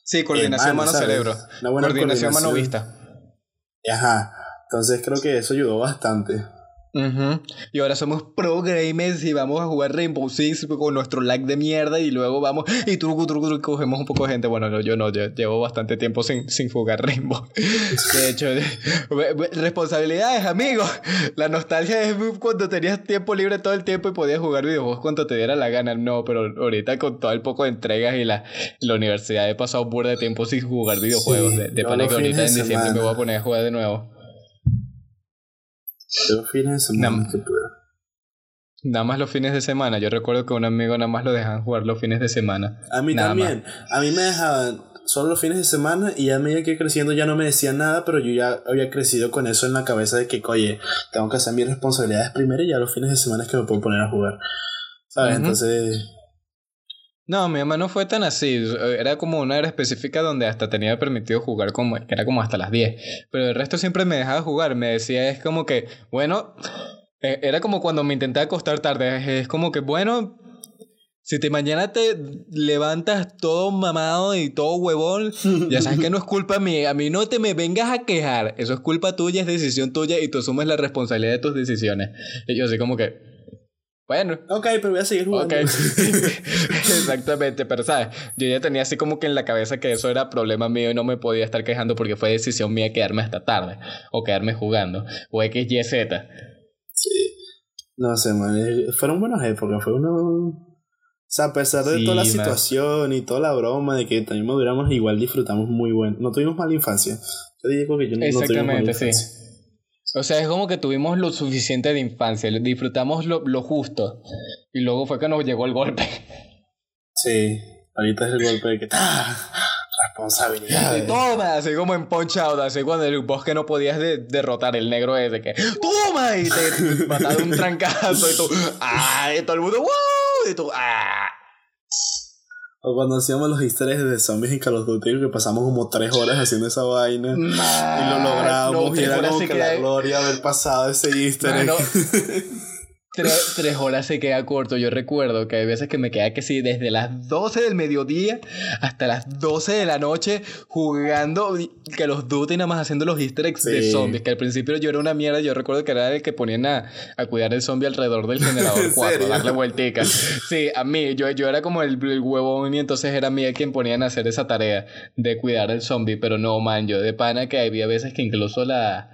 Sí, coordinación mano-cerebro. Coordinación mano-vista. Ajá. Entonces creo que eso ayudó bastante. Y ahora somos pro gamers y vamos a jugar Rainbow Six con nuestro lag de mierda y luego vamos y truco, truco, truco, cogemos un poco de gente. Bueno, no, yo no, yo llevo bastante tiempo sin, sin jugar Rainbow. De hecho, responsabilidades, amigos. La nostalgia es cuando tenías tiempo libre todo el tiempo y podías jugar videojuegos cuando te diera la gana. No, pero ahorita con todo el poco de entregas y la, la universidad he pasado burda de tiempo sin jugar videojuegos. de, de que ahorita en diciembre me voy a poner a jugar de nuevo. Los fines de semana Nada más los fines de semana. Yo recuerdo que un amigo nada más lo dejaban jugar los fines de semana. A mí también. A mí me dejaban solo los fines de semana y a medida que iba creciendo ya no me decían nada, pero yo ya había crecido con eso en la cabeza de que, oye, tengo que hacer mis responsabilidades primero y ya los fines de semana es que me puedo poner a jugar. ¿Sabes? Entonces no, mi mamá no fue tan así. Era como una era específica donde hasta tenía permitido jugar como, que era como hasta las 10. Pero el resto siempre me dejaba jugar. Me decía, es como que, bueno, eh, era como cuando me intenté acostar tarde. Es como que, bueno, si te mañana te levantas todo mamado y todo huevón, ya sabes que no es culpa mía. A mí no te me vengas a quejar. Eso es culpa tuya, es decisión tuya y tú asumes la responsabilidad de tus decisiones. Y yo así como que, bueno. Ok, pero voy a seguir jugando. Exactamente, pero sabes, yo ya tenía así como que en la cabeza que eso era problema mío y no me podía estar quejando porque fue decisión mía quedarme hasta tarde o quedarme jugando o X, Y, Z. Sí. No sé, man, fueron buenas épocas, fue uno... O sea, a pesar de toda la situación y toda la broma de que también maduramos, igual disfrutamos muy bueno. No tuvimos mala infancia. Yo digo que yo no, Exactamente, sí. O sea, es como que tuvimos lo suficiente de infancia, disfrutamos lo, lo justo. Y luego fue que nos llegó el golpe. Sí, ahorita es el golpe de que ¡Ah! responsabilidad. Toma, así como en Punch Out, así cuando el boss que no podías de- derrotar el negro ese que toma y te mata de un trancazo y tú ¡ah! y todo el mundo ¡wow! y tú ¡ah! O cuando hacíamos los easter eggs de zombies en Call of Duty, que pasamos como tres horas haciendo esa vaina. y lo logramos. y era como que la gloria haber pasado ese easter egg. Tres, tres horas se queda corto. Yo recuerdo que hay veces que me queda que sí, desde las 12 del mediodía hasta las 12 de la noche jugando que los Duty nada más haciendo los easter eggs de zombies. Que al principio yo era una mierda. Yo recuerdo que era el que ponían a, a cuidar el zombie alrededor del generador ¿En 4, a serio? darle vuelticas. Sí, a mí. Yo, yo era como el, el huevón y entonces era a mí quien ponían a hacer esa tarea de cuidar el zombie. Pero no, man, yo de pana que había veces que incluso la...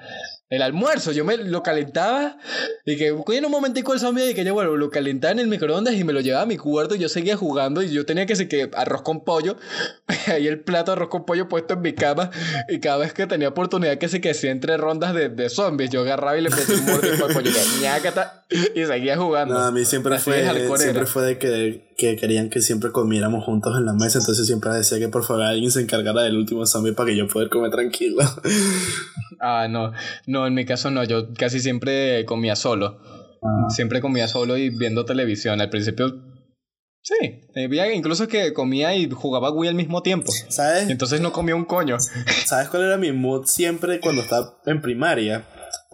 El almuerzo, yo me lo calentaba y que coño un momentico el zombie y que yo bueno, lo calentaba en el microondas y me lo llevaba a mi cuarto y yo seguía jugando y yo tenía que decir que arroz con pollo, ahí el plato de arroz con pollo puesto en mi cama y cada vez que tenía oportunidad que se que hacía entre rondas de, de zombies, yo agarraba y le metía un mordisco al pollo y seguía jugando. No, a mí siempre Así fue, siempre fue de que, que querían que siempre comiéramos juntos en la mesa, entonces siempre decía que por favor alguien se encargara del último zombie para que yo pueda comer tranquilo. Ah, no, no, en mi caso no, yo casi siempre comía solo. Ah. Siempre comía solo y viendo televisión. Al principio, sí. Había incluso que comía y jugaba Wii al mismo tiempo. ¿Sabes? Entonces no comía un coño. ¿Sabes cuál era mi mood siempre cuando estaba en primaria?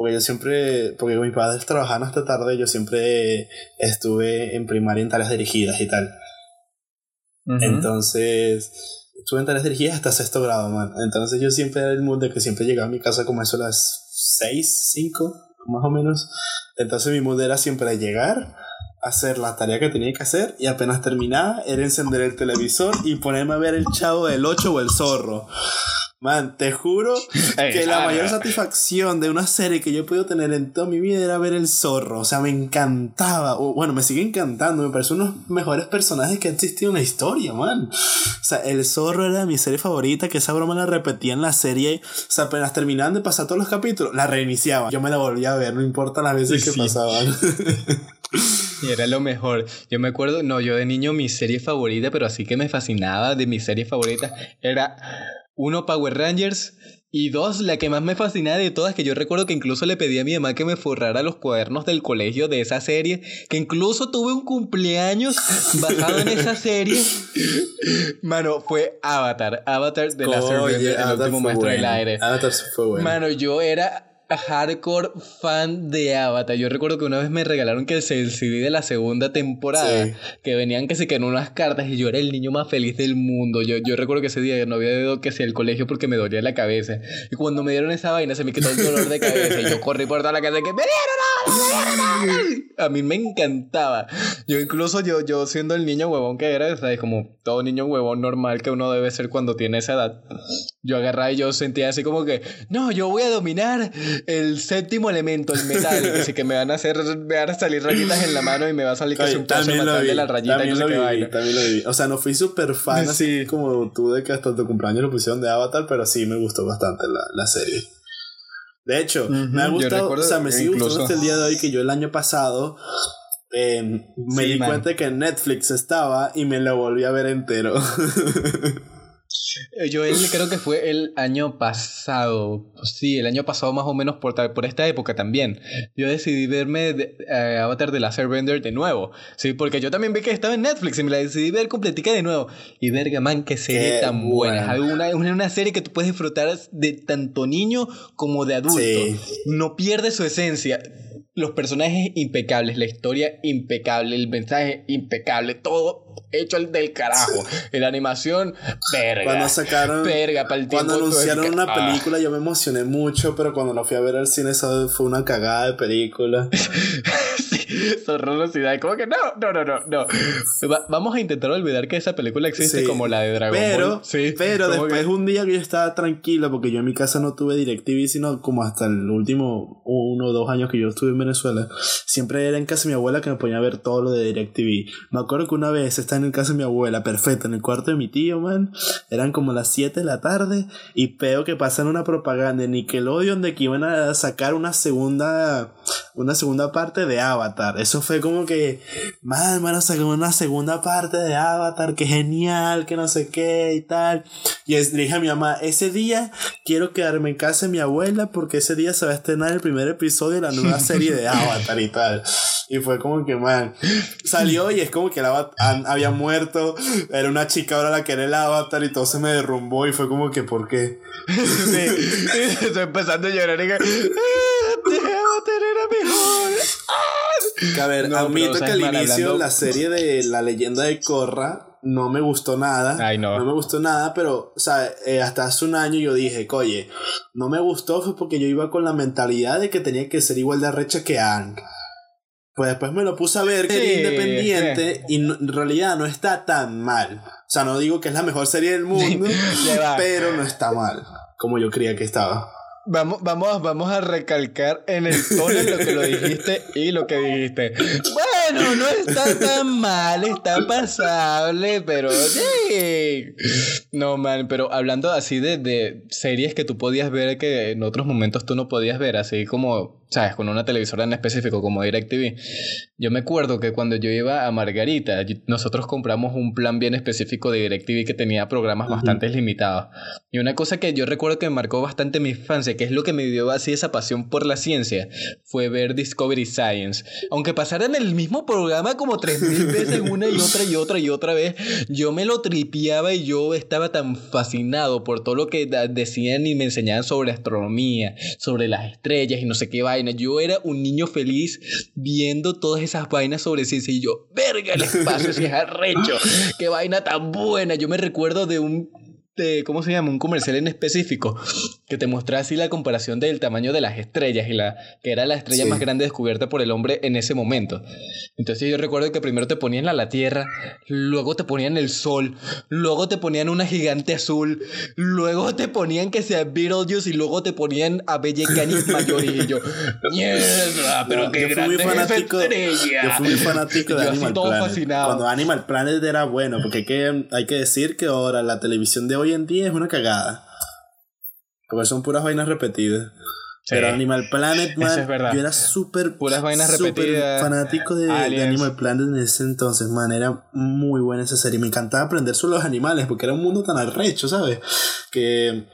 Porque yo siempre, porque mis padres trabajaban hasta tarde, yo siempre estuve en primaria en tareas dirigidas y tal. Entonces, estuve en tareas dirigidas hasta sexto grado, man. Entonces yo siempre era el de que siempre llegaba a mi casa como eso a las 6, 5, más o menos. Entonces mi mood era siempre llegar, hacer la tarea que tenía que hacer y apenas terminaba era encender el televisor y ponerme a ver el chavo del 8 o el zorro. Man, te juro que la ah, mayor ah. satisfacción de una serie que yo he podido tener en toda mi vida era ver el zorro. O sea, me encantaba. O, bueno, me sigue encantando. Me parece uno de los mejores personajes que ha existido en la historia, man. O sea, el zorro era mi serie favorita. Que esa broma la repetía en la serie. O sea, apenas terminaban de pasar todos los capítulos, la reiniciaba. Yo me la volvía a ver, no importa las veces que Sí. pasaban. Y era lo mejor. Yo me acuerdo, no, yo de niño mi serie favorita, pero así que me fascinaba de mis series favoritas, era uno Power Rangers y dos, la que más me fascinaba de todas, que yo recuerdo que incluso le pedí a mi mamá que me forrara los cuadernos del colegio de esa serie, que incluso tuve un cumpleaños basado en esa serie. Mano, fue Avatar, Avatar de la Oye, el Avatar último fue maestro del aire. Avatar fue bueno. Mano, yo era hardcore fan de Avatar. Yo recuerdo que una vez me regalaron que el CD de la segunda temporada, Sí. que venían que se que en unas cartas y yo era el niño más feliz del mundo. Yo, yo recuerdo que ese día no había ido que sea el colegio porque me dolía la cabeza. Y cuando me dieron esa vaina se me quitó el dolor de cabeza y yo corrí por toda la casa que me dieron me dieron Avatar". A mí me encantaba. Yo incluso yo, yo siendo el niño huevón que era, ¿sabes? Como todo niño huevón normal que uno debe ser cuando tiene esa edad. Yo agarraba y yo sentía así como que, no, yo voy a dominar el séptimo elemento, el metal. que sí que me van a hacer, me van a salir rayitas en la mano y me va a salir Oye, un vi, de la rayita y también no sé lo qué viví, vaina. también lo viví. O sea, no fui súper fan así Sí. como tú de que hasta tu cumpleaños lo pusieron de Avatar, pero sí me gustó bastante la, la serie. De hecho, me ha gustado, o sea, me sigue incluso- gustando hasta el día de hoy que yo el año pasado eh, me Sí, di man. cuenta que en Netflix estaba y me lo volví a ver entero. Eh, Yo él creo que fue el año pasado. Sí, el año pasado más o menos por, por esta época también. Yo decidí verme de- eh, Avatar de Laser Bender de nuevo. Sí, porque yo también vi que estaba en Netflix y me la decidí ver completica de nuevo. Y verga, man, qué serie Qué tan buena. buena. Es una, una, una serie que tú puedes disfrutar de tanto niño como de adulto. Sí. No pierde su esencia. Los personajes impecables, la historia impecable, el mensaje impecable, todo hecho al del carajo. La animación, verga. Cuando sacaron, Verga, para el cuando anunciaron una ah. película yo me emocioné mucho, pero cuando la fui a ver al cine eso fue una cagada de película. sí, horrorosidad. Como que no, no, no, no, no. Va- vamos a intentar olvidar que esa película existe Sí. como la de Dragon Pero, Ball. Sí, pero después que- un día que yo estaba tranquilo, porque yo en mi casa no tuve DirecTV, sino como hasta el último uno o dos años que yo estuve en Venezuela, siempre era en casa de mi abuela que me ponía a ver todo lo de DirecTV. Me acuerdo que una vez estaba en casa de mi abuela, perfecto, en el cuarto de mi tío, man, eran como las 7 de la tarde, y veo que pasan una propaganda de Nickelodeon de que iban a sacar una segunda, una segunda parte de Avatar. Eso fue como que, man, bueno, sacó una segunda parte de Avatar, que genial, que no sé qué y tal. Y le dije a mi mamá, ese día quiero quedarme en casa de mi abuela porque ese día se va a estrenar el primer episodio de la nueva serie de Avatar y tal. Y fue como que, man, salió y es como que el avatar había muerto, era una chica ahora la que era el avatar y todo se me derrumbó y fue como que, ¿por qué? sí, estoy empezando a llorar y que, avatar era mejor. Que a ver, admito que al inicio la serie de La leyenda de Korra no me gustó nada. Ay, no. no me gustó nada, pero, o sea, eh, hasta hace un año yo dije, oye, no me gustó fue porque yo iba con la mentalidad de que tenía que ser igual de arrecha que Ang. Pues después me lo puse a ver, que era independiente, y en realidad no está tan mal. O sea, no digo que es la mejor serie del mundo, pero no está mal, como yo creía que estaba. Vamos, vamos, vamos a recalcar en el tono lo que lo dijiste y lo que dijiste. Bueno, no está tan mal, está pasable, pero sí. No, man, pero hablando así de, de series que tú podías ver que en otros momentos tú no podías ver, así como ¿sabes? Con una televisora en específico como DirecTV. Yo me acuerdo que cuando yo iba a Margarita, nosotros compramos un plan bien específico de DirecTV que tenía programas bastante limitados. Y una cosa que yo recuerdo que me marcó bastante mi infancia, que es lo que me dio así esa pasión por la ciencia, fue ver Discovery Science. Aunque pasaran el mismo programa como tres mil veces una y otra y otra y otra vez, yo me lo tripiaba y yo estaba tan fascinado por todo lo que decían y me enseñaban sobre astronomía, sobre las estrellas y no sé qué va yo era un niño feliz viendo todas esas vainas sobre ciencia y yo, verga, el espacio si es arrecho, qué vaina tan buena. Yo me recuerdo de un ¿cómo se llama? Un comercial en específico que te mostraba así la comparación del tamaño de las estrellas y la que era la estrella más grande descubierta por el hombre en ese momento. Entonces yo recuerdo que primero te ponían a la Tierra, luego te ponían el Sol, luego te ponían una gigante azul, luego te ponían que sea Beetlejuice y luego te ponían a Belle Canis mayor y yo, mierda, pero qué grande muy fanático, estrella. Yo fui muy fanático de Animal Planet. Cuando Animal Planet era bueno, porque hay que, hay que decir que ahora la televisión de hoy en día es una cagada. Porque son puras vainas repetidas. Pero Animal Planet, man, yo era súper puras vainas repetidas. fanático de, Animal Planet en ese entonces, man, era muy buena esa serie. Me encantaba aprender sobre los animales porque era un mundo tan arrecho, ¿sabes? Que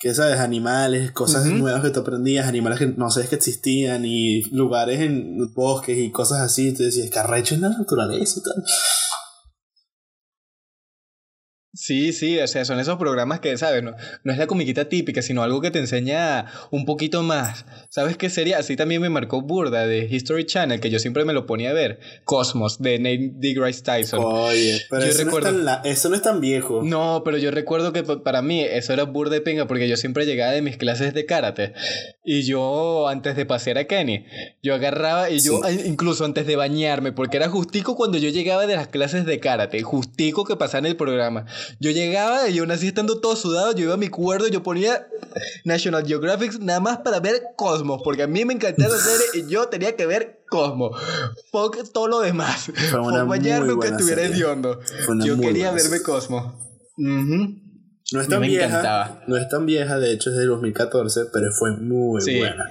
que sabes, animales, cosas nuevas que tú aprendías, animales que no sabes que existían y lugares en bosques y cosas así, te decías, que arrecho en la naturaleza y tal. Sí, sí, o sea, son esos programas que, ¿sabes? No, no es la comiquita típica, sino algo que te enseña un poquito más. ¿Sabes qué sería? Así también me marcó Burda de History Channel, que yo siempre me lo ponía a ver. Cosmos, de Neil deGrasse Tyson. Oye, pero eso, no es tan eso, no es tan viejo. No, pero yo recuerdo que para mí eso era burda de pinga, porque yo siempre llegaba de mis clases de karate. Y yo, antes de pasear a Kenny, yo agarraba y yo, incluso antes de bañarme, porque era justico cuando yo llegaba de las clases de karate, justico que pasaba en el programa. Yo llegaba y aún así estando todo sudado, yo iba a mi cuerdo y yo ponía National Geographic nada más para ver Cosmos, porque a mí me encantaba la serie y yo tenía que ver Cosmos. Fuck todo lo demás. Fue bañarme aunque estuviera hediondo. Yo quería verme Cosmos. No es tan vieja. No es tan vieja, de hecho es de 2014, pero fue muy buena.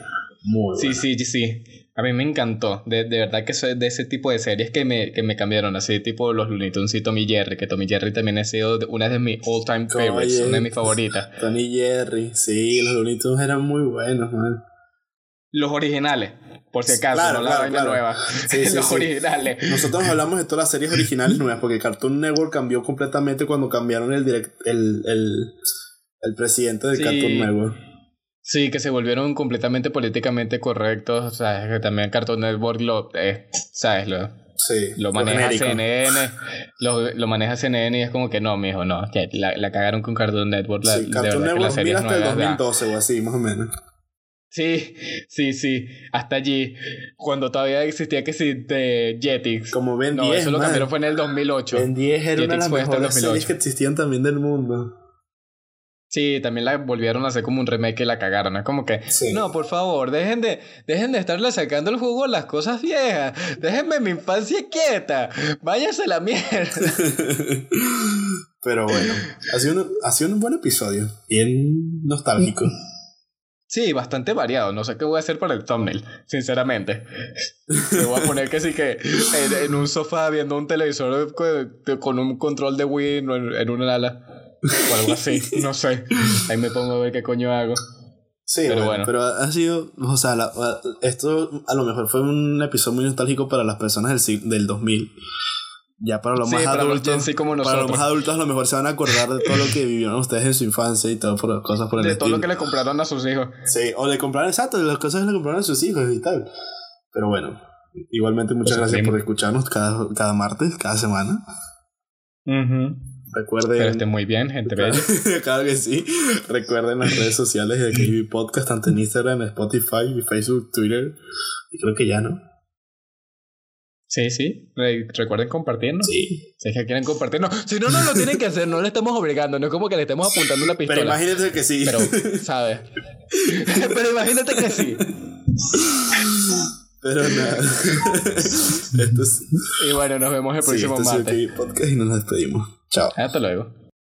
Muy buena. Sí, sí, sí. A mí me encantó. De, de, verdad que soy de ese tipo de series que me, que me cambiaron. Así tipo los Looney Tunes y Tommy Jerry. Que Tommy Jerry también ha sido una de mis all time favorites. una de mis favoritas. Tommy Jerry. Sí, los Looney Tunes eran muy buenos, man. Los originales, por si acaso, no la vaina nueva. Sí, sí, los originales. Nosotros hablamos de todas las series originales nuevas, porque Cartoon Network cambió completamente cuando cambiaron el direct, el, el, el presidente de Cartoon Network. Sí, que se volvieron completamente políticamente correctos. O sea, que también Cartoon Network lo. Eh, ¿Sabes? Lo, sí, lo maneja CNN. Lo, lo, maneja CNN y es como que no, mijo, no. Que la, la cagaron con Cartoon Network. La, sí, Cartoon Network mira hasta el 2012 o así, más o menos. Sí, sí, sí, hasta allí, cuando todavía existía que sí, de Jetix. Como Ben 10. No, eso lo cambiaron fue en el 2008. Ben 10 era una de las mejores series que existían también del mundo. Sí, también la volvieron a hacer como un remake y la cagaron. Es como que, no, por favor, dejen de, dejen de estarle sacando el jugo a las cosas viejas. Déjenme mi infancia quieta. Váyase la mierda. Pero bueno, ha sido, un, ha sido un buen episodio. Bien nostálgico. Sí, bastante variado. No sé qué voy a hacer para el thumbnail, sinceramente. Me voy a poner que sí que en, un sofá viendo un televisor con un control de Wii en, en una ala. O algo así, no sé. Ahí me pongo a ver qué coño hago. Sí, pero bueno, Pero ha sido, o sea, esto a lo mejor fue un episodio muy nostálgico para las personas del, del 2000. Ya para los más adultos, como para los más adultos a lo mejor se van a acordar de todo lo que vivieron ustedes en su infancia y todo por cosas por el De todo lo que le compraron a sus hijos. Sí, o le compraron, exacto, de las cosas que le compraron a sus hijos y tal. Pero bueno, igualmente muchas pues gracias por escucharnos cada, cada martes, cada semana. Recuerden. Pero estén muy bien, gente bella. claro que sí. Recuerden las redes sociales de KB Podcast, tanto en Instagram, Spotify, Facebook, Twitter. Y creo que ya, ¿no? Sí, sí. Recuerden compartirnos. Sí. Si es que quieren compartirnos. Si no, no lo tienen que hacer. No le estamos obligando. No es como que le estemos apuntando una pistola. Pero imagínate que sí. Pero, ¿sabes? Pero imagínate que sí. Pero nada. Esto es... Y bueno, nos vemos el próximo sí, martes. podcast y nos despedimos. Chao. Hasta luego.